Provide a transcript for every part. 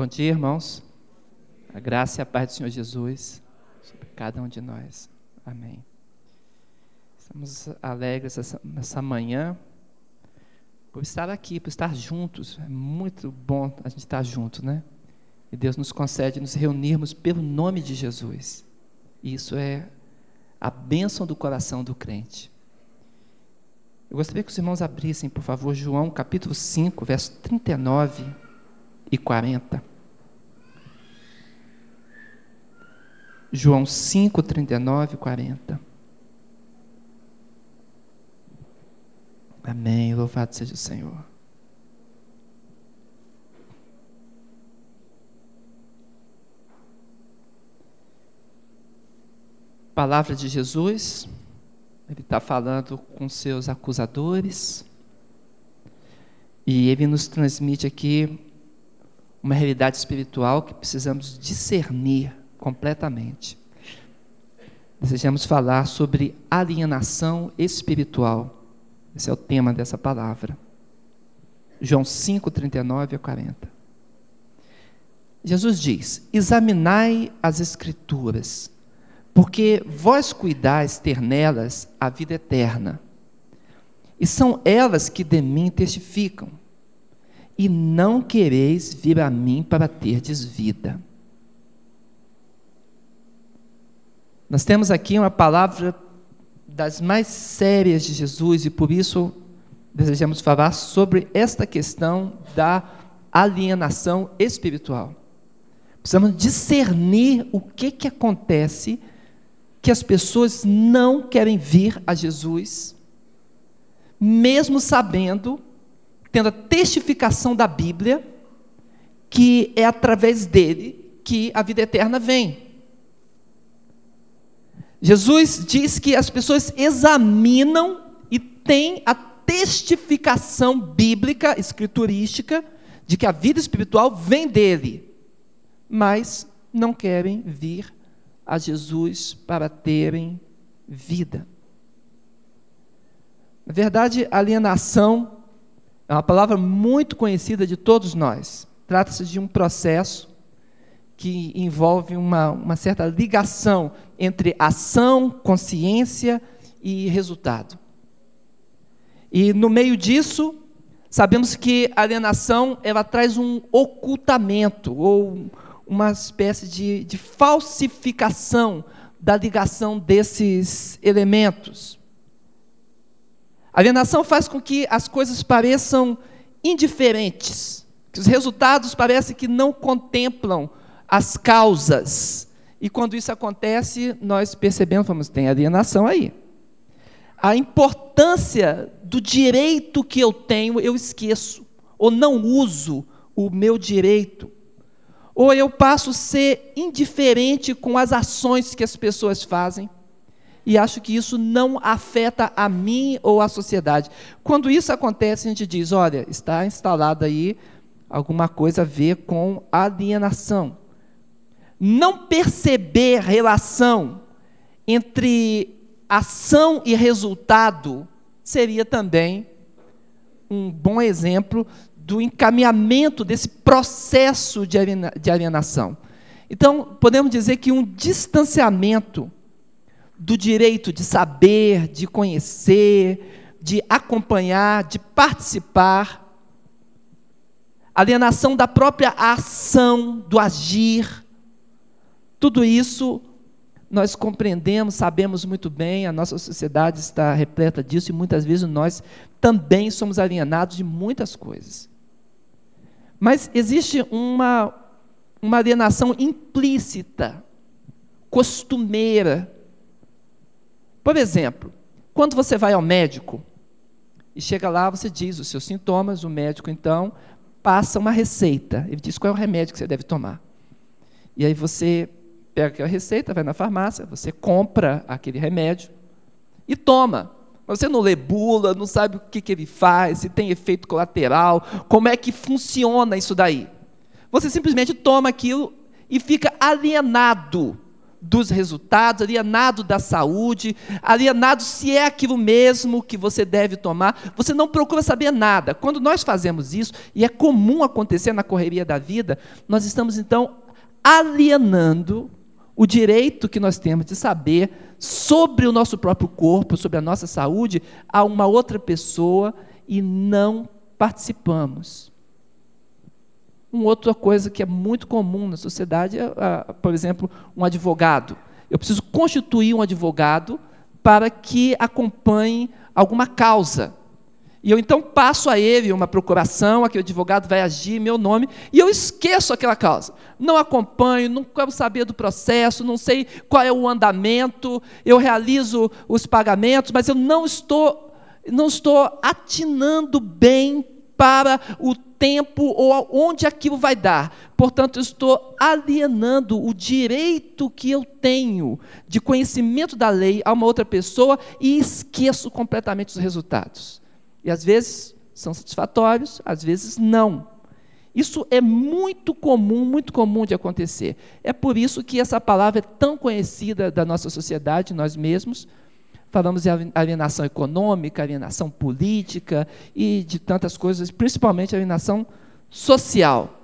Bom dia, irmãos. A graça e a paz do Senhor Jesus sobre cada um de nós. Amém. Estamos alegres essa, nessa manhã por estar aqui, por estar juntos. É muito bom a gente estar junto, né? E Deus nos concede nos reunirmos pelo nome de Jesus. Isso é a bênção do coração do crente. Eu gostaria que os irmãos abrissem, por favor, João capítulo 5, verso 39 e 40. João 5, 39 e 40. Amém. Louvado seja o Senhor. Palavra de Jesus, ele está falando com seus acusadores, e ele nos transmite aqui uma realidade espiritual que precisamos discernir completamente. Desejamos falar sobre alienação espiritual. Esse é o tema dessa palavra. João 5, 39 a 40. Jesus diz: Examinai as Escrituras, porque vós cuidais ter nelas a vida eterna, e são elas que de mim testificam, e não quereis vir a mim para terdes vida. Nós temos aqui uma palavra das mais sérias de Jesus e por isso desejamos falar sobre esta questão da alienação espiritual. Precisamos discernir o que, que acontece que as pessoas não querem vir a Jesus, mesmo sabendo, tendo a testificação da Bíblia, que é através dele que a vida eterna vem. Jesus diz que as pessoas examinam e têm a testificação bíblica, escriturística, de que a vida espiritual vem dele, mas não querem vir a Jesus para terem vida. Na verdade, alienação é uma palavra muito conhecida de todos nós. Trata-se de um processo que envolve uma, uma certa ligação entre ação, consciência e resultado. E no meio disso, sabemos que a alienação ela traz um ocultamento ou uma espécie de, de falsificação da ligação desses elementos. A alienação faz com que as coisas pareçam indiferentes, que os resultados parecem que não contemplam as causas. E quando isso acontece, nós percebemos, vamos, tem alienação aí. A importância do direito que eu tenho, eu esqueço, ou não uso o meu direito. Ou eu passo a ser indiferente com as ações que as pessoas fazem e acho que isso não afeta a mim ou a sociedade. Quando isso acontece, a gente diz: olha, está instalada aí alguma coisa a ver com alienação não perceber relação entre ação e resultado seria também um bom exemplo do encaminhamento desse processo de alienação. Então, podemos dizer que um distanciamento do direito de saber, de conhecer, de acompanhar, de participar, alienação da própria ação, do agir, tudo isso nós compreendemos, sabemos muito bem, a nossa sociedade está repleta disso e muitas vezes nós também somos alienados de muitas coisas. Mas existe uma, uma alienação implícita, costumeira. Por exemplo, quando você vai ao médico e chega lá, você diz os seus sintomas, o médico então passa uma receita, ele diz qual é o remédio que você deve tomar. E aí você pega aquela receita, vai na farmácia, você compra aquele remédio e toma. Você não lê bula, não sabe o que, que ele faz, se tem efeito colateral, como é que funciona isso daí. Você simplesmente toma aquilo e fica alienado dos resultados, alienado da saúde, alienado se é aquilo mesmo que você deve tomar. Você não procura saber nada. Quando nós fazemos isso, e é comum acontecer na correria da vida, nós estamos então alienando o direito que nós temos de saber sobre o nosso próprio corpo, sobre a nossa saúde, a uma outra pessoa e não participamos. Uma outra coisa que é muito comum na sociedade é, por exemplo, um advogado. Eu preciso constituir um advogado para que acompanhe alguma causa. E eu então passo a ele uma procuração, aquele advogado vai agir em meu nome, e eu esqueço aquela causa. Não acompanho, não quero saber do processo, não sei qual é o andamento, eu realizo os pagamentos, mas eu não estou, não estou atinando bem para o tempo ou onde aquilo vai dar. Portanto, eu estou alienando o direito que eu tenho de conhecimento da lei a uma outra pessoa e esqueço completamente os resultados. E às vezes são satisfatórios, às vezes não. Isso é muito comum, muito comum de acontecer. É por isso que essa palavra é tão conhecida da nossa sociedade, nós mesmos. Falamos de alienação econômica, alienação política e de tantas coisas, principalmente alienação social.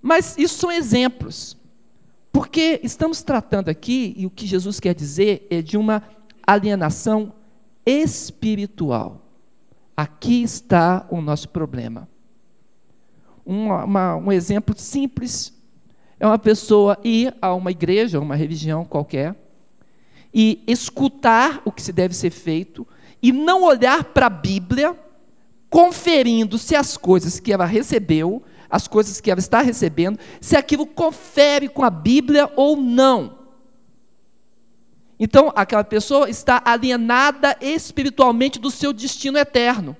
Mas isso são exemplos. Porque estamos tratando aqui, e o que Jesus quer dizer é de uma alienação espiritual. Aqui está o nosso problema. Uma, um exemplo simples é uma pessoa ir a uma igreja, uma religião qualquer, e escutar o que se deve ser feito, e não olhar para a Bíblia, conferindo se as coisas que ela recebeu, as coisas que ela está recebendo, se aquilo confere com a Bíblia ou não. Então, aquela pessoa está alienada espiritualmente do seu destino eterno.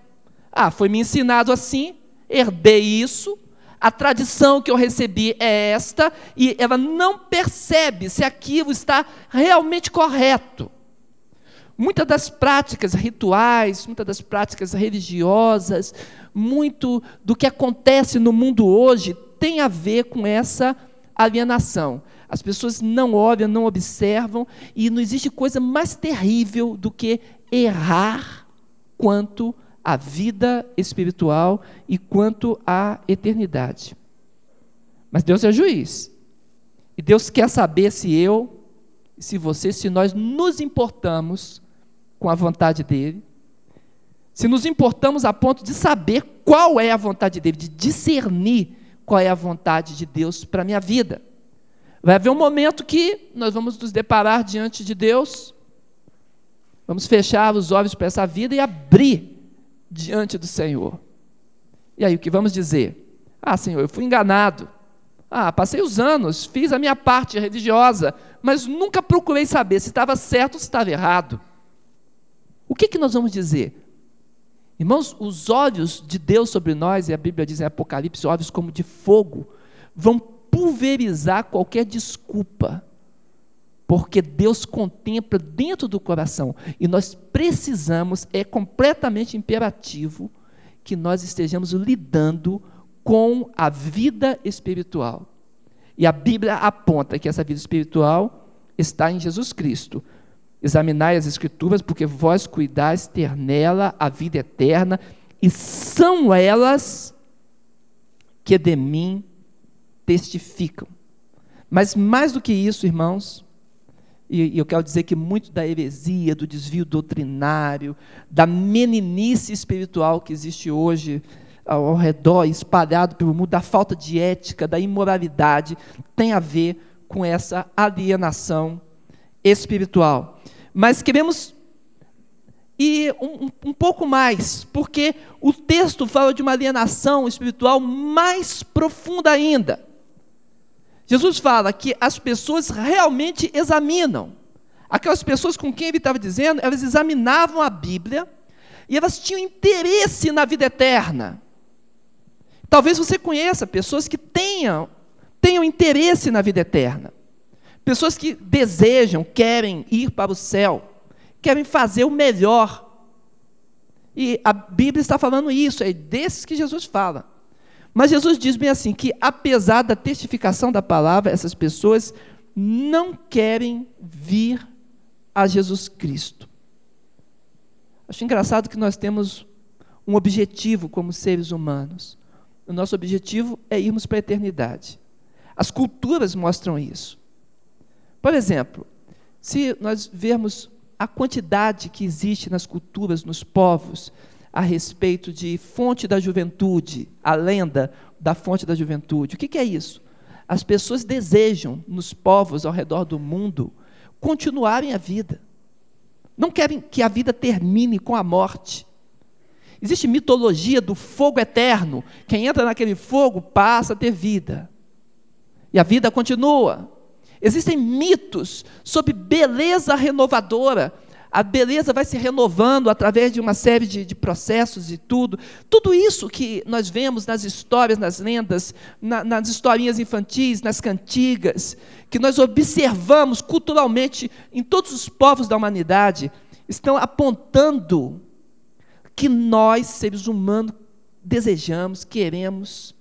Ah, foi me ensinado assim, herdei isso, a tradição que eu recebi é esta, e ela não percebe se aquilo está realmente correto. Muitas das práticas rituais, muitas das práticas religiosas, muito do que acontece no mundo hoje tem a ver com essa alienação. As pessoas não olham, não observam, e não existe coisa mais terrível do que errar quanto à vida espiritual e quanto à eternidade. Mas Deus é juiz. E Deus quer saber se eu, se você, se nós nos importamos com a vontade dele, se nos importamos a ponto de saber qual é a vontade dele, de discernir qual é a vontade de Deus para a minha vida. Vai haver um momento que nós vamos nos deparar diante de Deus, vamos fechar os olhos para essa vida e abrir diante do Senhor. E aí o que vamos dizer? Ah, Senhor, eu fui enganado. Ah, passei os anos, fiz a minha parte religiosa, mas nunca procurei saber se estava certo ou se estava errado. O que, que nós vamos dizer? Irmãos, os olhos de Deus sobre nós, e a Bíblia diz em Apocalipse, olhos como de fogo, vão pulverizar qualquer desculpa, porque Deus contempla dentro do coração e nós precisamos, é completamente imperativo que nós estejamos lidando com a vida espiritual. E a Bíblia aponta que essa vida espiritual está em Jesus Cristo. Examinai as Escrituras, porque vós cuidais ter nela a vida eterna, e são elas que de mim testificam. Mas mais do que isso, irmãos, e, eu quero dizer que muito da heresia, do desvio doutrinário, da meninice espiritual que existe hoje ao redor, espalhado pelo mundo, da falta de ética, da imoralidade, tem a ver com essa alienação espiritual. Mas queremos ir um, um, pouco mais, porque o texto fala de uma alienação espiritual mais profunda ainda. Jesus fala que as pessoas realmente examinam. Aquelas pessoas com quem ele estava dizendo, elas examinavam a Bíblia e elas tinham interesse na vida eterna. Talvez você conheça pessoas que tenham, tenham interesse na vida eterna. Pessoas que desejam, querem ir para o céu, querem fazer o melhor. E a Bíblia está falando isso, é desses que Jesus fala. Mas Jesus diz bem assim: que apesar da testificação da palavra, essas pessoas não querem vir a Jesus Cristo. Acho engraçado que nós temos um objetivo como seres humanos. O nosso objetivo é irmos para a eternidade. As culturas mostram isso. Por exemplo, se nós vermos a quantidade que existe nas culturas, nos povos, a respeito de fonte da juventude, a lenda da fonte da juventude. O que, que é isso? As pessoas desejam, nos povos ao redor do mundo, continuarem a vida. Não querem que a vida termine com a morte. Existe mitologia do fogo eterno. Quem entra naquele fogo passa a ter vida. E a vida continua. Existem mitos sobre beleza renovadora. A beleza vai se renovando através de uma série de, de processos e tudo. Tudo isso que nós vemos nas histórias, nas lendas, na, nas historinhas infantis, nas cantigas, que nós observamos culturalmente em todos os povos da humanidade, estão apontando que nós, seres humanos, desejamos, queremos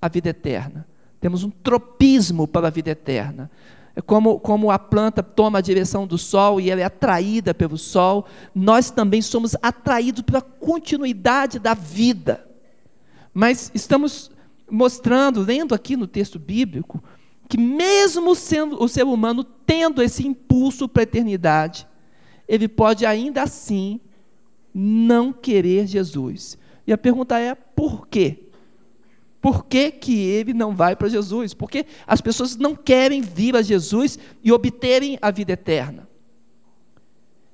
a vida eterna. Temos um tropismo para a vida eterna. É como, como a planta toma a direção do sol e ela é atraída pelo sol, nós também somos atraídos pela continuidade da vida. Mas estamos mostrando, lendo aqui no texto bíblico, que mesmo sendo o ser humano tendo esse impulso para a eternidade, ele pode ainda assim não querer Jesus. E a pergunta é: por quê? Por que, que ele não vai para Jesus? Porque as pessoas não querem vir a Jesus e obterem a vida eterna.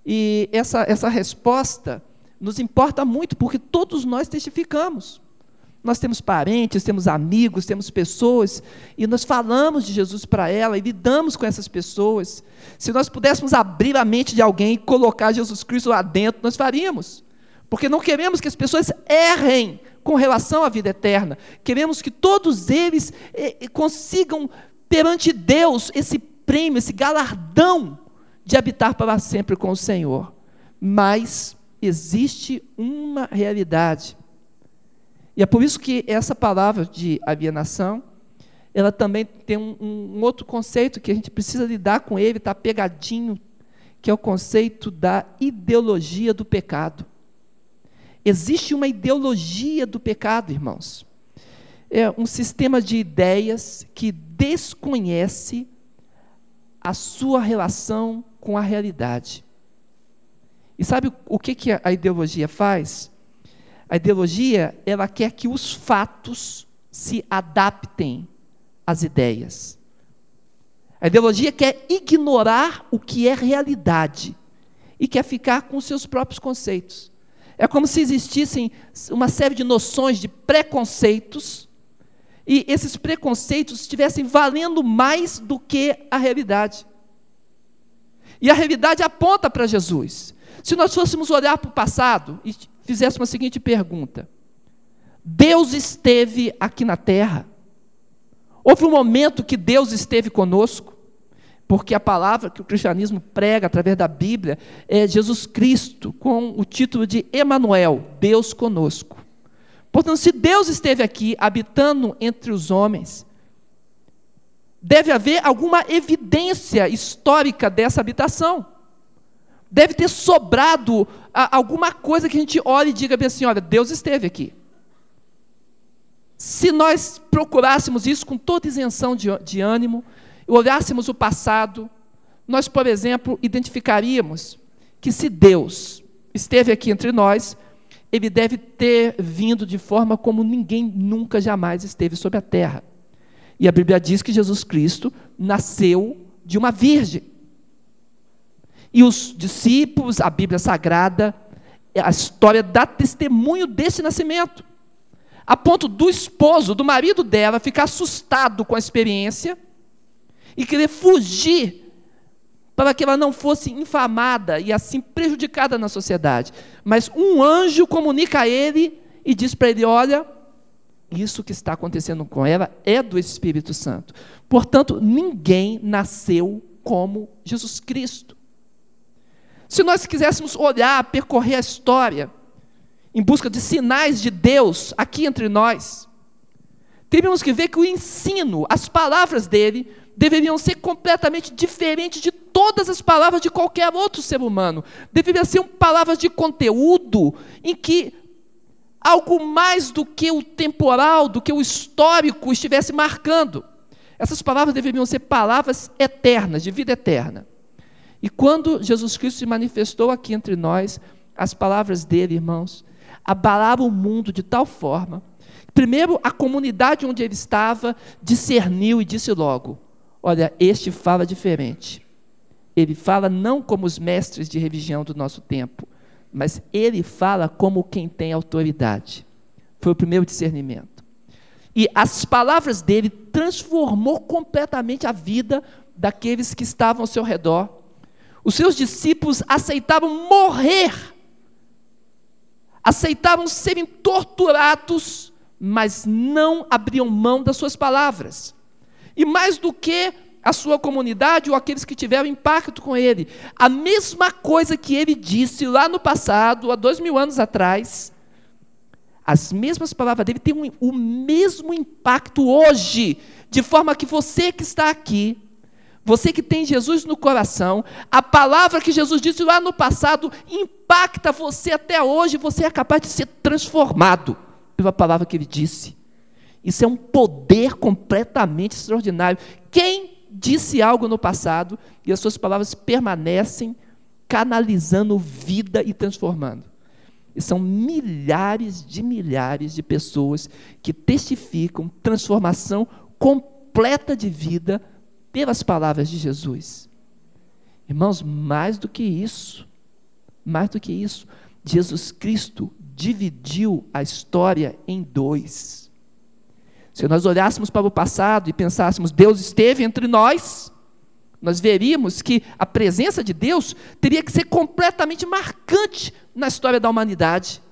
E essa, essa resposta nos importa muito, porque todos nós testificamos. Nós temos parentes, temos amigos, temos pessoas, e nós falamos de Jesus para ela e lidamos com essas pessoas. Se nós pudéssemos abrir a mente de alguém e colocar Jesus Cristo lá dentro, nós faríamos. Porque não queremos que as pessoas errem com relação à vida eterna. Queremos que todos eles eh, consigam perante Deus esse prêmio, esse galardão de habitar para sempre com o Senhor. Mas existe uma realidade. E é por isso que essa palavra de alienação, ela também tem um, um outro conceito que a gente precisa lidar com ele, está pegadinho, que é o conceito da ideologia do pecado. Existe uma ideologia do pecado, irmãos. É um sistema de ideias que desconhece a sua relação com a realidade. E sabe o que, a ideologia faz? A ideologia, ela quer que os fatos se adaptem às ideias. A ideologia quer ignorar o que é realidade e quer ficar com seus próprios conceitos. É como se existissem uma série de noções, de preconceitos, e esses preconceitos estivessem valendo mais do que a realidade. E a realidade aponta para Jesus. Se nós fôssemos olhar para o passado e fizéssemos a seguinte pergunta: Deus esteve aqui na terra? Houve um momento que Deus esteve conosco? Porque a palavra que o cristianismo prega através da Bíblia é Jesus Cristo, com o título de Emanuel, Deus conosco. Portanto, se Deus esteve aqui habitando entre os homens, deve haver alguma evidência histórica dessa habitação. Deve ter sobrado alguma coisa que a gente olhe e diga bem assim: olha, Deus esteve aqui. Se nós procurássemos isso com toda isenção de, de ânimo, olhássemos o passado, nós, por exemplo, identificaríamos que se Deus esteve aqui entre nós, ele deve ter vindo de forma como ninguém nunca jamais esteve sobre a terra. E a Bíblia diz que Jesus Cristo nasceu de uma virgem. E os discípulos, a Bíblia Sagrada, a história dá testemunho desse nascimento. A ponto do esposo, do marido dela, ficar assustado com a experiência e querer fugir para que ela não fosse infamada e assim prejudicada na sociedade. Mas um anjo comunica a ele e diz para ele: Olha, isso que está acontecendo com ela é do Espírito Santo. Portanto, ninguém nasceu como Jesus Cristo. Se nós quiséssemos olhar, percorrer a história, em busca de sinais de Deus aqui entre nós, teríamos que ver que o ensino, as palavras dele, deveriam ser completamente diferentes de todas as palavras de qualquer outro ser humano. Deveriam ser palavras de conteúdo em que algo mais do que o temporal, do que o histórico estivesse marcando. Essas palavras deveriam ser palavras eternas, de vida eterna. E quando Jesus Cristo se manifestou aqui entre nós, as palavras dele, irmãos, abalaram o mundo de tal forma. Primeiro, a comunidade onde ele estava discerniu e disse logo: Olha, este fala diferente. Ele fala não como os mestres de religião do nosso tempo, mas ele fala como quem tem autoridade. Foi o primeiro discernimento. E as palavras dele transformou completamente a vida daqueles que estavam ao seu redor. Os seus discípulos aceitavam morrer, aceitavam serem torturados, mas não abriam mão das suas palavras. E mais do que a sua comunidade ou aqueles que tiveram impacto com ele. A mesma coisa que ele disse lá no passado, há dois mil anos atrás, as mesmas palavras dele têm um, o mesmo impacto hoje, de forma que você que está aqui, você que tem Jesus no coração, a palavra que Jesus disse lá no passado impacta você até hoje, você é capaz de ser transformado pela palavra que ele disse. Isso é um poder completamente extraordinário. Quem disse algo no passado e as suas palavras permanecem canalizando vida e transformando. E são milhares de milhares de pessoas que testificam transformação completa de vida pelas palavras de Jesus. Irmãos, mais do que isso, mais do que isso, Jesus Cristo dividiu a história em dois. Se nós olhássemos para o passado e pensássemos, Deus esteve entre nós, nós veríamos que a presença de Deus teria que ser completamente marcante na história da humanidade.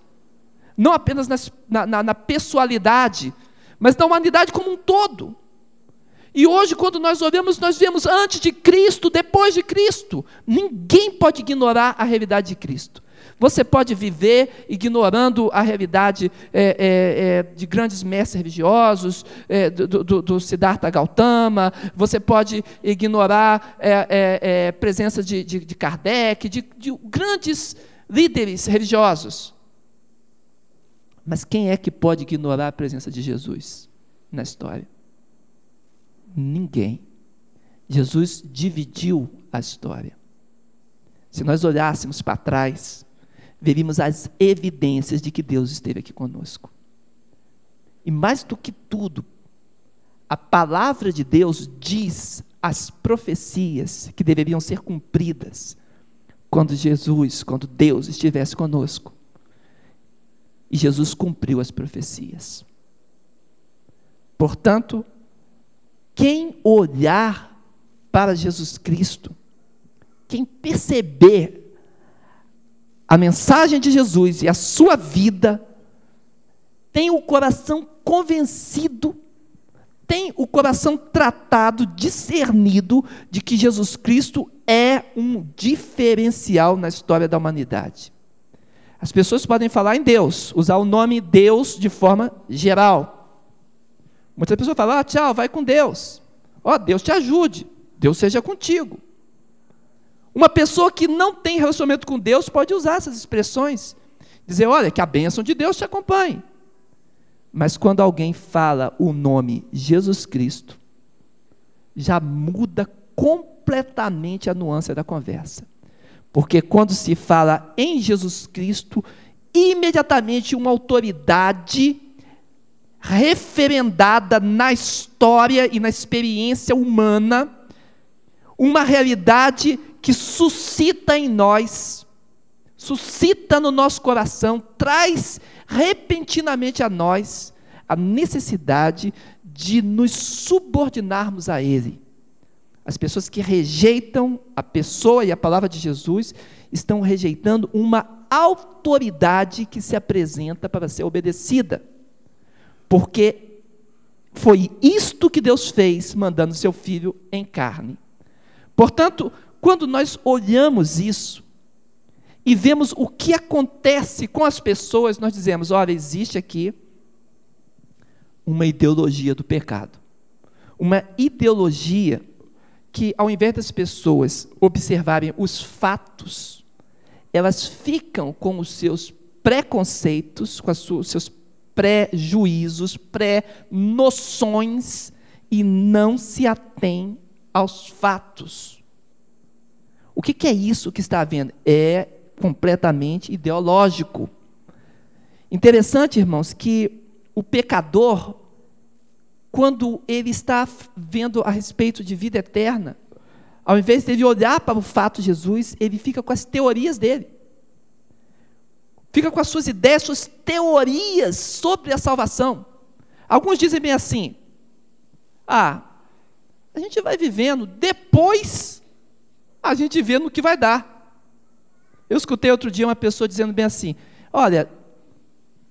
Não apenas na, na, na pessoalidade, mas na humanidade como um todo. E hoje, quando nós olhamos, nós vemos antes de Cristo, depois de Cristo. Ninguém pode ignorar a realidade de Cristo. Você pode viver ignorando a realidade é, é, é, de grandes mestres religiosos, é, do, do, do, Siddhartha Gautama, você pode ignorar a é, presença de, de, de Kardec, de, de grandes líderes religiosos. Mas quem é que pode ignorar a presença de Jesus na história? Ninguém. Jesus dividiu a história. Se nós olhássemos para trás, veríamos as evidências de que Deus esteve aqui conosco. E mais do que tudo, a palavra de Deus diz as profecias que deveriam ser cumpridas quando Jesus, quando Deus estivesse conosco. E Jesus cumpriu as profecias. Portanto, quem olhar para Jesus Cristo, quem perceber a mensagem de Jesus e a sua vida, tem o coração convencido, tem o coração tratado, discernido de que Jesus Cristo é um diferencial na história da humanidade. As pessoas podem falar em Deus, usar o nome Deus de forma geral. Muitas pessoas falam, ah, tchau, vai com Deus. Ó, oh, Deus te ajude, Deus seja contigo. Uma pessoa que não tem relacionamento com Deus pode usar essas expressões, dizer, olha, que a bênção de Deus te acompanhe. Mas quando alguém fala o nome Jesus Cristo, já muda completamente a nuance da conversa. Porque quando se fala em Jesus Cristo, imediatamente uma autoridade referendada na história e na experiência humana, uma realidade que suscita em nós, suscita no nosso coração, traz repentinamente a nós a necessidade de nos subordinarmos a Ele. As pessoas que rejeitam a pessoa e a palavra de Jesus estão rejeitando uma autoridade que se apresenta para ser obedecida. Porque foi isto que Deus fez, mandando seu filho em carne. Portanto, quando nós olhamos isso e vemos o que acontece com as pessoas, nós dizemos: olha, existe aqui uma ideologia do pecado. Uma ideologia que, ao invés das pessoas observarem os fatos, elas ficam com os seus preconceitos, com os seus pré-juízos, pré-noções e não se atém aos fatos. O que, que é isso que está havendo? É completamente ideológico. Interessante, irmãos, que o pecador, quando ele está vendo a respeito de vida eterna, ao invés de ele olhar para o fato de Jesus, ele fica com as teorias dele. Fica com as suas ideias, suas teorias sobre a salvação. Alguns dizem bem assim: ah, a gente vai vivendo, depois a gente vê no que vai dar. Eu escutei outro dia uma pessoa dizendo bem assim: Olha,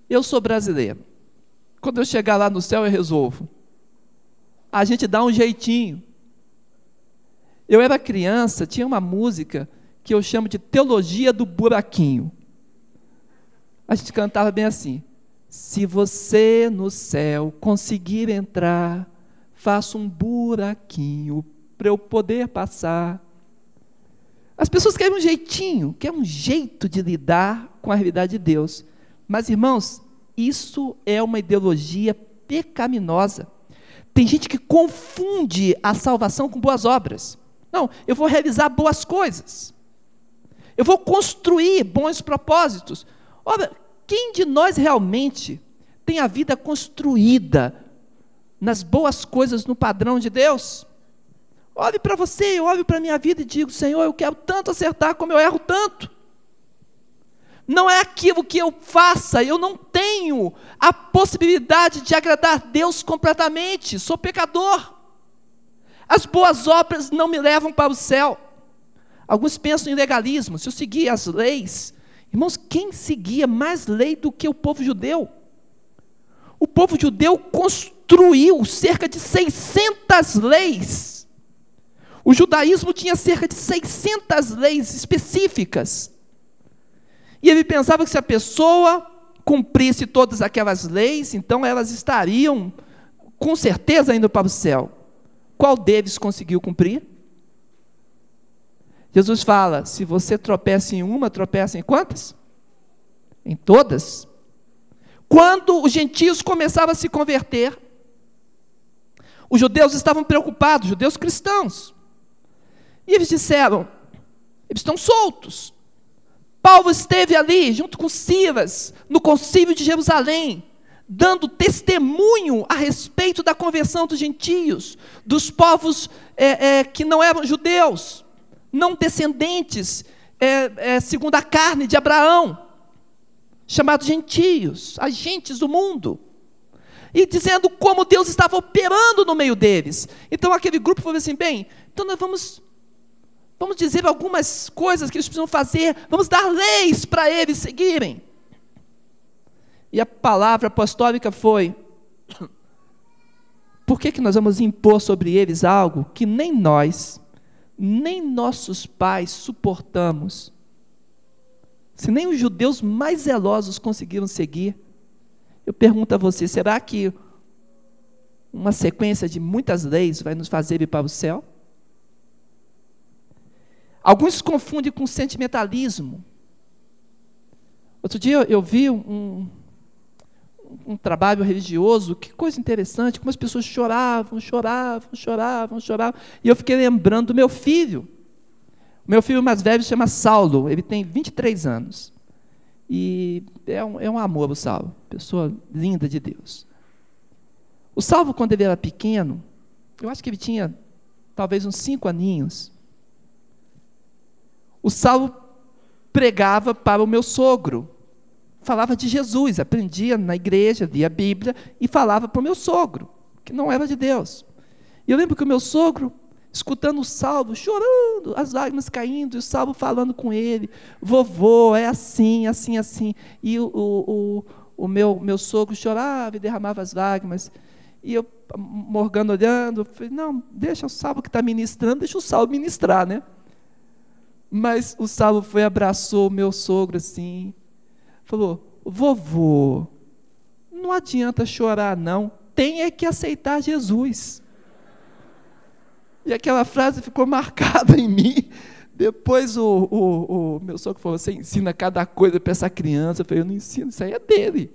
eu sou brasileiro. Quando eu chegar lá no céu, eu resolvo. A gente dá um jeitinho. Eu era criança, tinha uma música que eu chamo de Teologia do Buraquinho. A gente cantava bem assim: Se você no céu conseguir entrar, faça um buraquinho para eu poder passar. As pessoas querem um jeitinho, querem um jeito de lidar com a realidade de Deus. Mas, irmãos, isso é uma ideologia pecaminosa. Tem gente que confunde a salvação com boas obras. Não, eu vou realizar boas coisas. Eu vou construir bons propósitos. Ora, quem de nós realmente tem a vida construída nas boas coisas no padrão de Deus? Olhe para você, eu olho para a minha vida e digo: Senhor, eu quero tanto acertar como eu erro tanto. Não é aquilo que eu faça, eu não tenho a possibilidade de agradar Deus completamente, sou pecador. As boas obras não me levam para o céu. Alguns pensam em legalismo, se eu seguir as leis. Irmãos, quem seguia mais lei do que o povo judeu? O povo judeu construiu cerca de 600 leis o judaísmo tinha cerca de 600 leis específicas. E ele pensava que se a pessoa cumprisse todas aquelas leis, então elas estariam com certeza indo para o céu. Qual deles conseguiu cumprir? Jesus fala: se você tropeça em uma, tropeça em quantas? Em todas. Quando os gentios começavam a se converter, os judeus estavam preocupados, judeus cristãos. E eles disseram: eles estão soltos. Paulo esteve ali, junto com Silas, no concílio de Jerusalém, dando testemunho a respeito da conversão dos gentios, dos povos é, é, que não eram judeus, não descendentes, é, segundo a carne de Abraão, chamados gentios, agentes do mundo e dizendo como Deus estava operando no meio deles. Então aquele grupo falou assim: bem, então nós vamos Vamos dizer algumas coisas que eles precisam fazer, vamos dar leis para eles seguirem. E a palavra apostólica foi: por que, que nós vamos impor sobre eles algo que nem nós, nem nossos pais suportamos? Se nem os judeus mais zelosos conseguiram seguir, eu pergunto a você: será que uma sequência de muitas leis vai nos fazer ir para o céu? Alguns confundem com sentimentalismo. Outro dia eu vi um, um trabalho religioso, que coisa interessante, como as pessoas choravam, choravam, choravam, choravam. E eu fiquei lembrando do meu filho. O meu filho mais velho se chama Saulo, ele tem 23 anos. E é um, é um amor o Saulo, pessoa linda de Deus. O Salvo, quando ele era pequeno, eu acho que ele tinha talvez uns cinco aninhos, o Saulo pregava para o meu sogro. Falava de Jesus, aprendia na igreja, lia a Bíblia e falava para o meu sogro, que não era de Deus. E eu lembro que o meu sogro, escutando o salvo, chorando, as lágrimas caindo, e o salvo falando com ele: vovô, é assim, assim, assim. E o, o, o, o meu, meu sogro chorava e derramava as lágrimas. E eu, Morgano olhando, falei: não, deixa o salvo que está ministrando, deixa o salvo ministrar, né? Mas o Saulo foi, abraçou o meu sogro assim, falou: vovô, não adianta chorar, não. tem é que aceitar Jesus. E aquela frase ficou marcada em mim. Depois o, o, o meu sogro falou: Você ensina cada coisa para essa criança. Eu falei: Eu não ensino, isso aí é dele.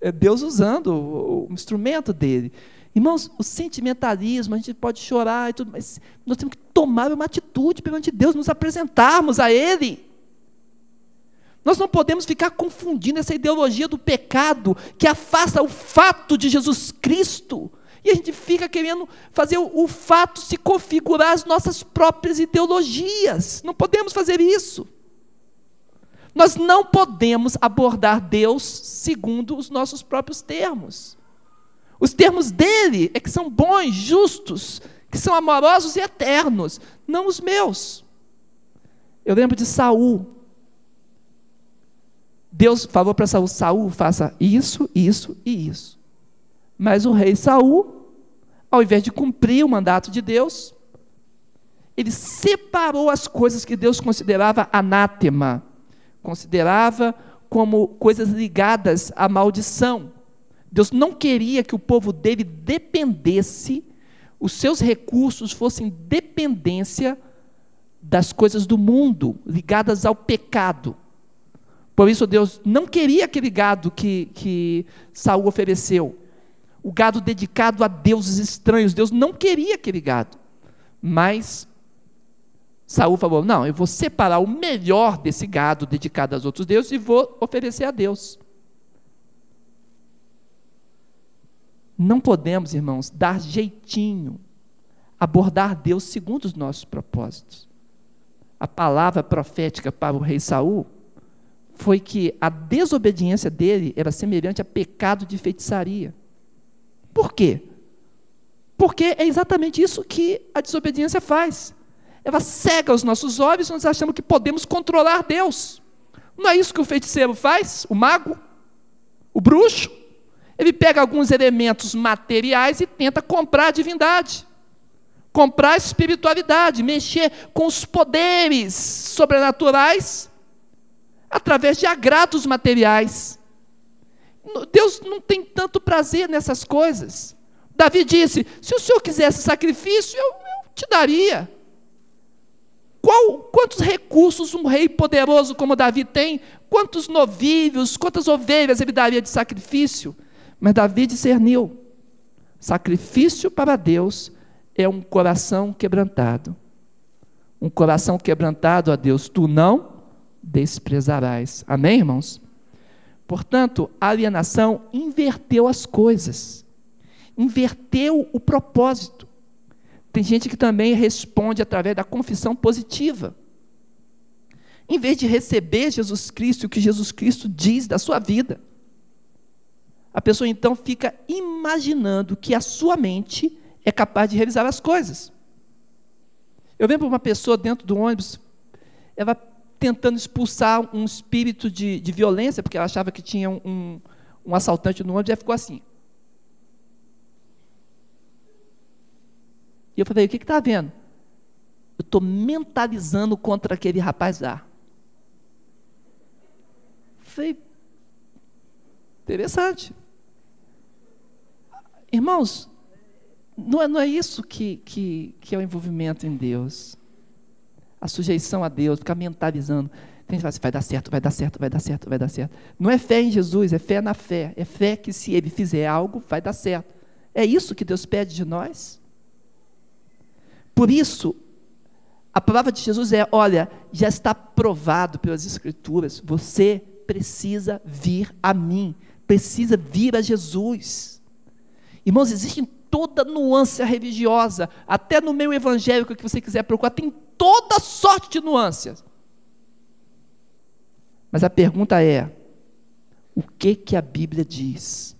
É Deus usando o, o instrumento dele. Irmãos, o sentimentalismo, a gente pode chorar e tudo, mas nós temos que tomar uma atitude perante Deus, nos apresentarmos a Ele. Nós não podemos ficar confundindo essa ideologia do pecado que afasta o fato de Jesus Cristo. E a gente fica querendo fazer o, o fato se configurar as nossas próprias ideologias. Não podemos fazer isso. Nós não podemos abordar Deus segundo os nossos próprios termos. Os termos dele é que são bons, justos, que são amorosos e eternos, não os meus. Eu lembro de Saul. Deus falou para Saul: Saul, faça isso, isso e isso. Mas o rei Saul, ao invés de cumprir o mandato de Deus, ele separou as coisas que Deus considerava anátema, considerava como coisas ligadas à maldição. Deus não queria que o povo dele dependesse, os seus recursos fossem dependência das coisas do mundo, ligadas ao pecado. Por isso Deus não queria aquele gado que, que Saul ofereceu. O gado dedicado a deuses estranhos. Deus não queria aquele gado. Mas Saul falou: não, eu vou separar o melhor desse gado dedicado aos outros deuses e vou oferecer a Deus. Não podemos, irmãos, dar jeitinho, abordar Deus segundo os nossos propósitos. A palavra profética para o rei Saul foi que a desobediência dele era semelhante a pecado de feitiçaria. Por quê? Porque é exatamente isso que a desobediência faz. Ela cega os nossos olhos nós achamos que podemos controlar Deus. Não é isso que o feiticeiro faz? O mago? O bruxo? Ele pega alguns elementos materiais e tenta comprar a divindade, comprar a espiritualidade, mexer com os poderes sobrenaturais através de agrados materiais. Deus não tem tanto prazer nessas coisas. Davi disse: se o senhor quisesse sacrifício, eu, eu te daria. Qual, quantos recursos um rei poderoso como Davi tem? Quantos novilhos, quantas ovelhas ele daria de sacrifício? Mas Davi discerniu: sacrifício para Deus é um coração quebrantado. Um coração quebrantado a Deus, tu não desprezarás. Amém, irmãos? Portanto, a alienação inverteu as coisas, inverteu o propósito. Tem gente que também responde através da confissão positiva. Em vez de receber Jesus Cristo, o que Jesus Cristo diz da sua vida, a pessoa então fica imaginando que a sua mente é capaz de realizar as coisas. Eu lembro uma pessoa dentro do ônibus, ela tentando expulsar um espírito de, de violência, porque ela achava que tinha um, um assaltante no ônibus, e ela ficou assim. E eu falei: o que está vendo? Eu estou mentalizando contra aquele rapaz lá. Falei, interessante. Irmãos, não é, não é isso que, que, que é o envolvimento em Deus. A sujeição a Deus, ficar mentalizando. Tem gente que fala assim, vai dar certo, vai dar certo, vai dar certo, vai dar certo. Não é fé em Jesus, é fé na fé. É fé que se ele fizer algo, vai dar certo. É isso que Deus pede de nós? Por isso, a palavra de Jesus é: olha, já está provado pelas Escrituras, você precisa vir a mim, precisa vir a Jesus. Irmãos, existe toda nuance religiosa, até no meio evangélico que você quiser procurar, tem toda sorte de nuances. Mas a pergunta é: o que que a Bíblia diz?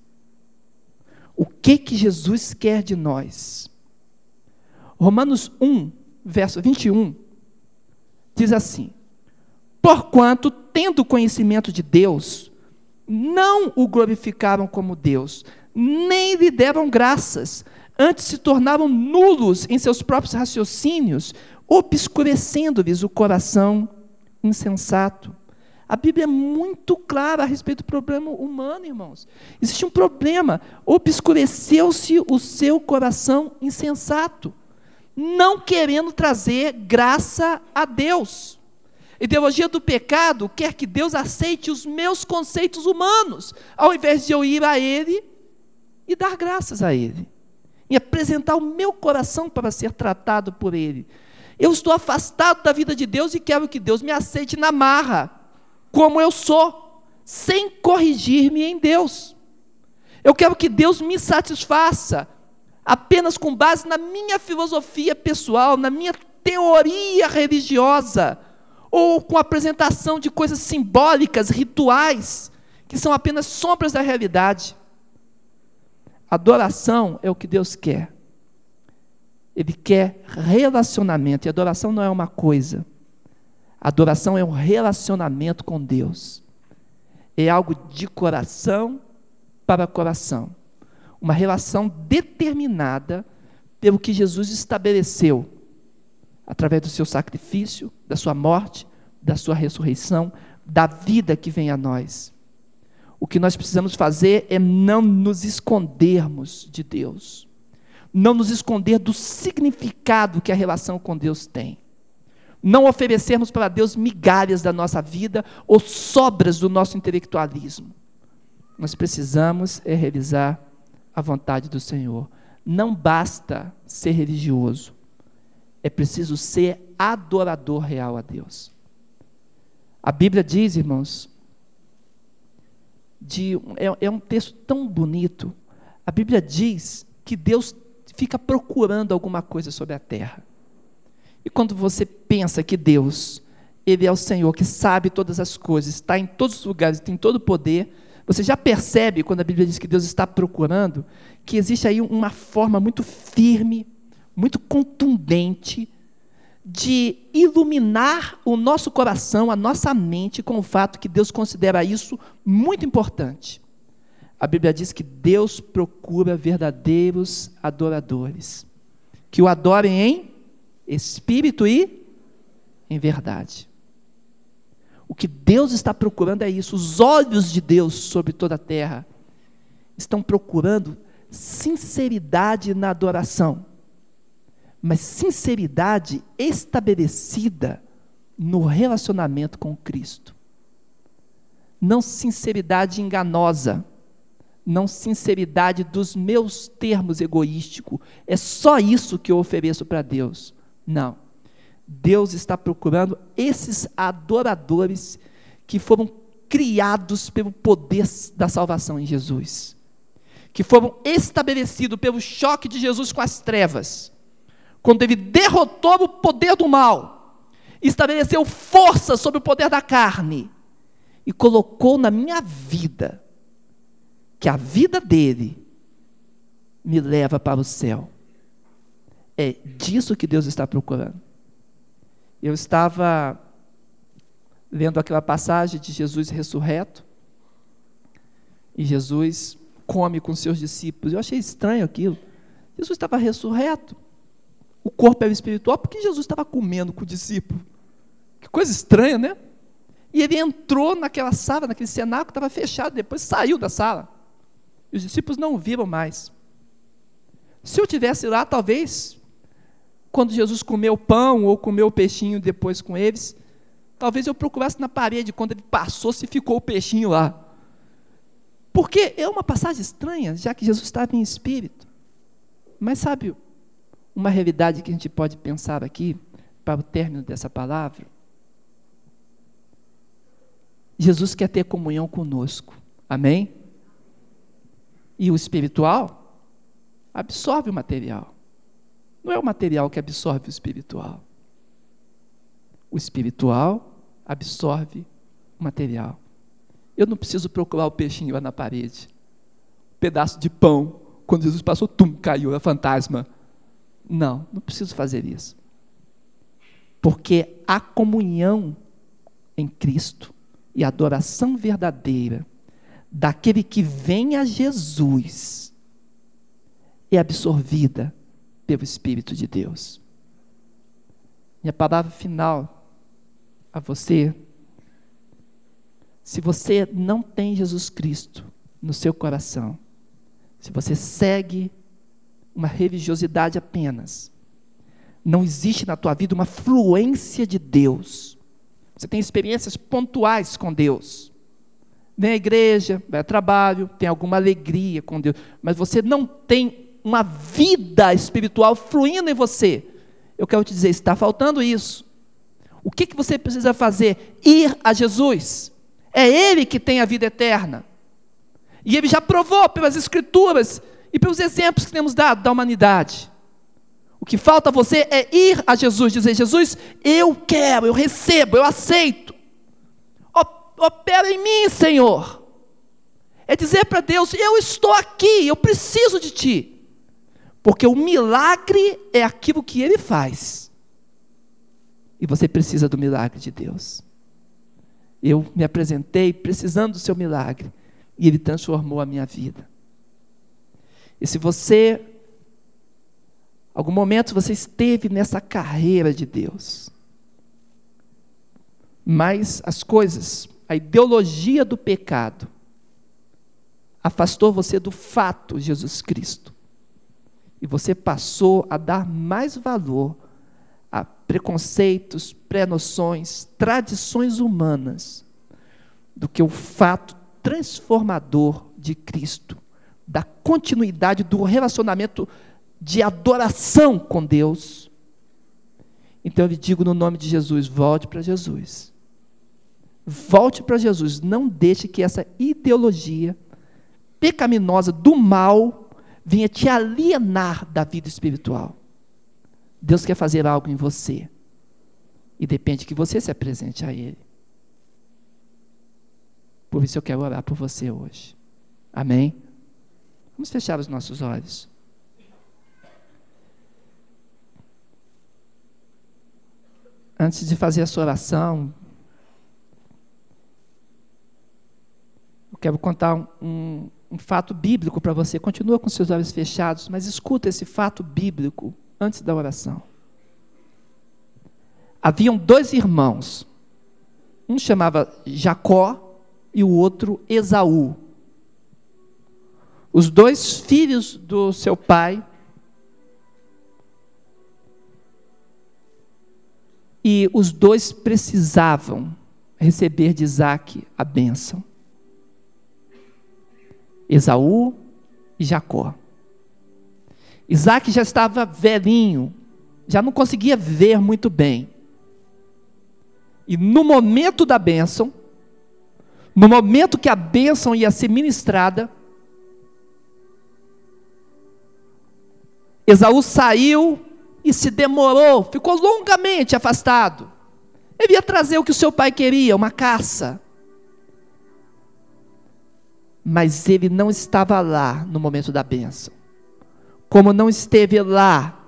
O que que Jesus quer de nós? Romanos 1, verso 21, diz assim: Porquanto, tendo conhecimento de Deus, não o glorificaram como Deus, nem lhe deram graças, antes se tornaram nulos em seus próprios raciocínios, obscurecendo-lhes o coração insensato. A Bíblia é muito clara a respeito do problema humano, irmãos. Existe um problema. Obscureceu-se o seu coração insensato, não querendo trazer graça a Deus. Ideologia do pecado quer que Deus aceite os meus conceitos humanos, ao invés de eu ir a Ele e dar graças a Ele, e apresentar o meu coração para ser tratado por Ele. Eu estou afastado da vida de Deus e quero que Deus me aceite na marra, como eu sou, sem corrigir-me em Deus. Eu quero que Deus me satisfaça apenas com base na minha filosofia pessoal, na minha teoria religiosa, ou com a apresentação de coisas simbólicas, rituais, que são apenas sombras da realidade. Adoração é o que Deus quer. Ele quer relacionamento, e adoração não é uma coisa. Adoração é um relacionamento com Deus. É algo de coração para coração. Uma relação determinada pelo que Jesus estabeleceu através do seu sacrifício, da sua morte, da sua ressurreição, da vida que vem a nós. O que nós precisamos fazer é não nos escondermos de Deus, não nos esconder do significado que a relação com Deus tem, não oferecermos para Deus migalhas da nossa vida ou sobras do nosso intelectualismo. Nós precisamos é realizar a vontade do Senhor. Não basta ser religioso, é preciso ser adorador real a Deus. A Bíblia diz, irmãos, de, é, é um texto tão bonito. A Bíblia diz que Deus fica procurando alguma coisa sobre a terra. E quando você pensa que Deus, Ele é o Senhor que sabe todas as coisas, está em todos os lugares, tem todo o poder, você já percebe, quando a Bíblia diz que Deus está procurando, que existe aí uma forma muito firme, muito contundente, de iluminar o nosso coração, a nossa mente, com o fato que Deus considera isso muito importante. A Bíblia diz que Deus procura verdadeiros adoradores, que o adorem em espírito e em verdade. O que Deus está procurando é isso, os olhos de Deus sobre toda a terra estão procurando sinceridade na adoração mas sinceridade estabelecida no relacionamento com Cristo. Não sinceridade enganosa, não sinceridade dos meus termos egoísticos. É só isso que eu ofereço para Deus. Não. Deus está procurando esses adoradores que foram criados pelo poder da salvação em Jesus, que foram estabelecidos pelo choque de Jesus com as trevas quando ele derrotou o poder do mal, estabeleceu força sobre o poder da carne e colocou na minha vida que a vida dele me leva para o céu. É disso que Deus está procurando. Eu estava lendo aquela passagem de Jesus ressurreto, e Jesus come com seus discípulos. Eu achei estranho aquilo. Jesus estava ressurreto o corpo era espiritual, porque Jesus estava comendo com o discípulo. Que coisa estranha, né? E ele entrou naquela sala, naquele cenáculo, estava fechado, depois saiu da sala. E os discípulos não viram mais. Se eu tivesse lá, talvez, quando Jesus comeu pão ou comeu o peixinho depois com eles, talvez eu procurasse na parede, quando ele passou, se ficou o peixinho lá. Porque é uma passagem estranha, já que Jesus estava em espírito. Mas sabe, uma realidade que a gente pode pensar aqui, para o término dessa palavra. Jesus quer ter comunhão conosco, amém? E o espiritual absorve o material. Não é o material que absorve o espiritual. O espiritual absorve o material. Eu não preciso procurar o peixinho lá na parede. Um pedaço de pão, quando Jesus passou, tum, caiu, é fantasma. Não, não preciso fazer isso. Porque a comunhão em Cristo e a adoração verdadeira daquele que vem a Jesus é absorvida pelo Espírito de Deus. Minha palavra final a você Se você não tem Jesus Cristo no seu coração, se você segue uma religiosidade apenas, não existe na tua vida uma fluência de Deus. Você tem experiências pontuais com Deus. Vem à igreja, vai ao trabalho, tem alguma alegria com Deus, mas você não tem uma vida espiritual fluindo em você. Eu quero te dizer, está faltando isso. O que, que você precisa fazer? Ir a Jesus. É Ele que tem a vida eterna. E Ele já provou pelas Escrituras e pelos exemplos que temos dado da humanidade. O que falta a você é ir a Jesus, dizer: Jesus, eu quero, eu recebo, eu aceito. Opera em mim, Senhor. É dizer para Deus: Eu estou aqui, eu preciso de Ti. Porque o milagre é aquilo que Ele faz. E você precisa do milagre de Deus. Eu me apresentei precisando do seu milagre. E Ele transformou a minha vida. E se você, algum momento você esteve nessa carreira de Deus, mas as coisas, a ideologia do pecado, afastou você do fato Jesus Cristo. E você passou a dar mais valor a preconceitos, pré-noções, tradições humanas, do que o fato transformador de Cristo continuidade do relacionamento de adoração com Deus. Então eu lhe digo no nome de Jesus: volte para Jesus. Volte para Jesus. Não deixe que essa ideologia pecaminosa do mal venha te alienar da vida espiritual. Deus quer fazer algo em você. E depende que você se apresente a Ele. Por isso eu quero orar por você hoje. Amém? Vamos fechar os nossos olhos. Antes de fazer a sua oração, eu quero contar um, um, fato bíblico para você. Continua com seus olhos fechados, mas escuta esse fato bíblico antes da oração. Haviam dois irmãos. Um chamava Jacó e o outro Esaú. Os dois filhos do seu pai. E os dois precisavam receber de Isaac a bênção. Esaú e Jacó. Isaac já estava velhinho, já não conseguia ver muito bem. E no momento da bênção, no momento que a bênção ia ser ministrada, Esaú saiu e se demorou, ficou longamente afastado. Ele ia trazer o que o seu pai queria, uma caça. Mas ele não estava lá no momento da bênção. Como não esteve lá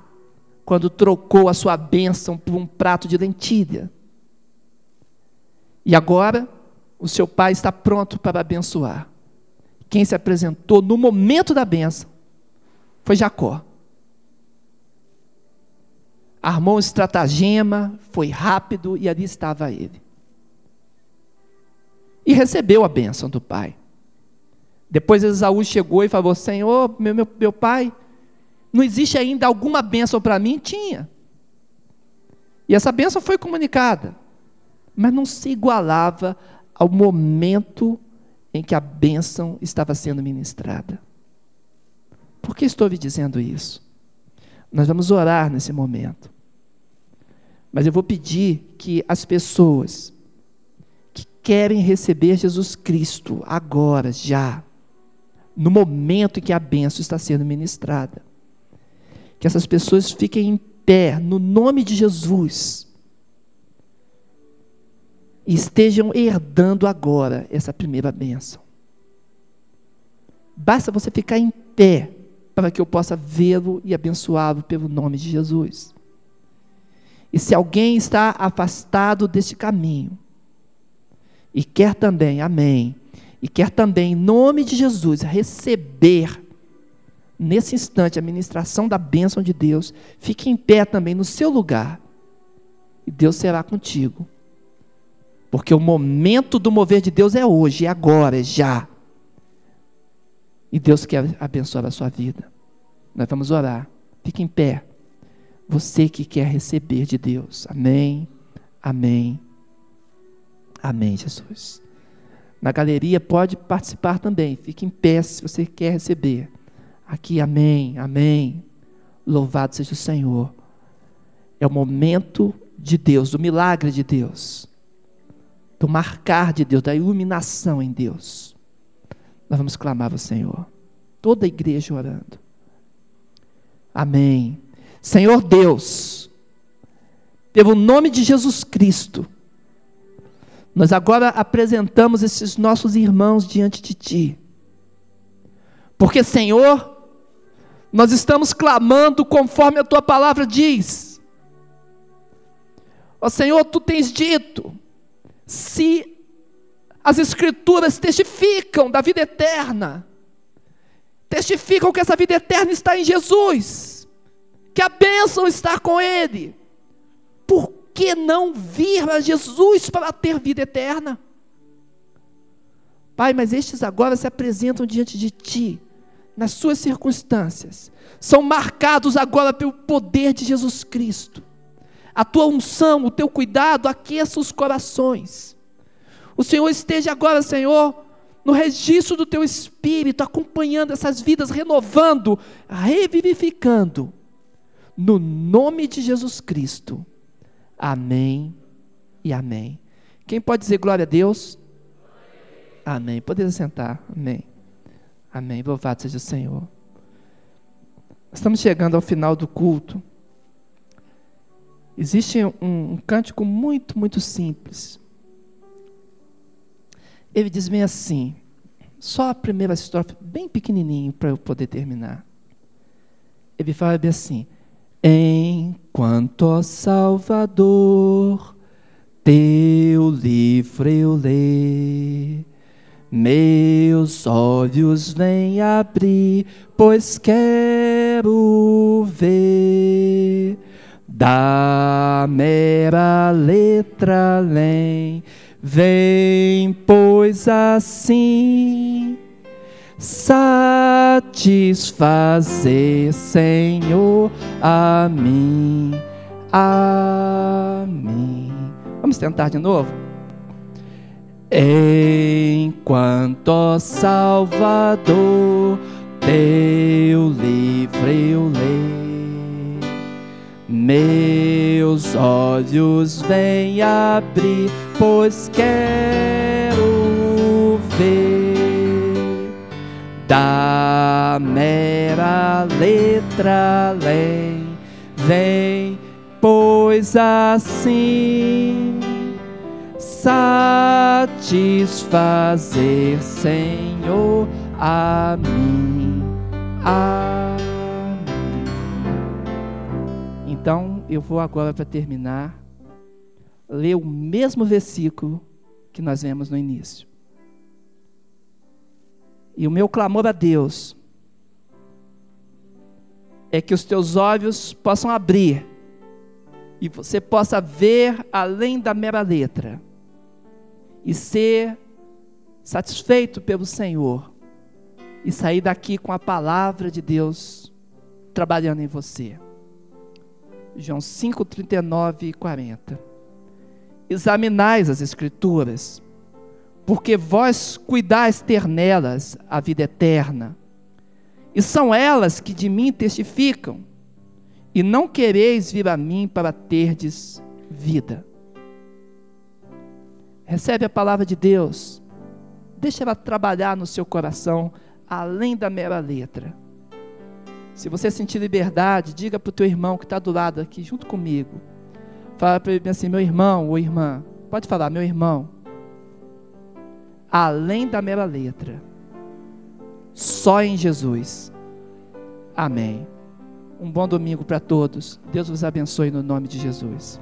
quando trocou a sua bênção por um prato de lentilha. E agora, o seu pai está pronto para abençoar. Quem se apresentou no momento da bênção foi Jacó armou um estratagema, foi rápido e ali estava ele. E recebeu a bênção do pai. Depois Esaú chegou e falou: Senhor, meu, meu, meu pai, não existe ainda alguma bênção para mim? Tinha. E essa bênção foi comunicada, mas não se igualava ao momento em que a bênção estava sendo ministrada. Por que estou lhe dizendo isso? Nós vamos orar nesse momento. Mas eu vou pedir que as pessoas que querem receber Jesus Cristo agora, já, no momento em que a benção está sendo ministrada, que essas pessoas fiquem em pé, no nome de Jesus, e estejam herdando agora essa primeira bênção. Basta você ficar em pé para que eu possa vê-lo e abençoá-lo pelo nome de Jesus. E se alguém está afastado deste caminho, e quer também, amém, e quer também, em nome de Jesus, receber nesse instante a ministração da bênção de Deus, fique em pé também no seu lugar, e Deus será contigo. Porque o momento do mover de Deus é hoje, é agora, é já. E Deus quer abençoar a sua vida. Nós vamos orar. Fique em pé. Você que quer receber de Deus. Amém. Amém. Amém, Jesus. Na galeria pode participar também. Fique em pé se você quer receber. Aqui, amém, amém. Louvado seja o Senhor. É o momento de Deus, do milagre de Deus, do marcar de Deus, da iluminação em Deus. Nós vamos clamar ao Senhor. Toda a igreja orando. Amém. Senhor Deus, pelo nome de Jesus Cristo, nós agora apresentamos esses nossos irmãos diante de Ti. Porque, Senhor, nós estamos clamando conforme a Tua palavra diz. Ó Senhor, Tu tens dito, se as Escrituras testificam da vida eterna, testificam que essa vida eterna está em Jesus, que a bênção está com Ele, por que não vir a Jesus para ter vida eterna? Pai, mas estes agora se apresentam diante de Ti, nas suas circunstâncias, são marcados agora pelo poder de Jesus Cristo. A tua unção, o teu cuidado aqueça os corações. O Senhor esteja agora, Senhor, no registro do teu espírito, acompanhando essas vidas, renovando, revivificando. No nome de Jesus Cristo. Amém e amém. Quem pode dizer glória a Deus? Amém. Poder sentar. Amém. Amém. Louvado seja o Senhor. Estamos chegando ao final do culto. Existe um, um cântico muito, muito simples. Ele diz bem assim, só a primeira estrofe, bem pequenininho para eu poder terminar. Ele fala bem assim: Enquanto, ó Salvador, teu livro eu ler, meus olhos vêm abrir, pois quero ver da mera letra além. Vem, pois assim satisfazer, Senhor, a mim, a mim. Vamos tentar de novo? Enquanto, ó Salvador, teu livro eu leio, meus olhos vêm abrir, pois quero ver da mera letra além. Vem, pois assim satisfazer, Senhor, a mim, a mim. Então, eu vou agora para terminar ler o mesmo versículo que nós vemos no início. E o meu clamor a Deus é que os teus olhos possam abrir e você possa ver além da mera letra e ser satisfeito pelo Senhor e sair daqui com a palavra de Deus trabalhando em você. João 5, 39 e 40. Examinais as Escrituras porque vós cuidais ter nelas a vida eterna, e são elas que de mim testificam, e não quereis vir a mim para terdes vida. Recebe a palavra de Deus, deixa ela trabalhar no seu coração, além da mera letra. Se você sentir liberdade, diga para o teu irmão que está do lado aqui, junto comigo. Fala para ele assim: meu irmão ou irmã, pode falar, meu irmão além da mera letra. Só em Jesus. Amém. Um bom domingo para todos. Deus vos abençoe no nome de Jesus.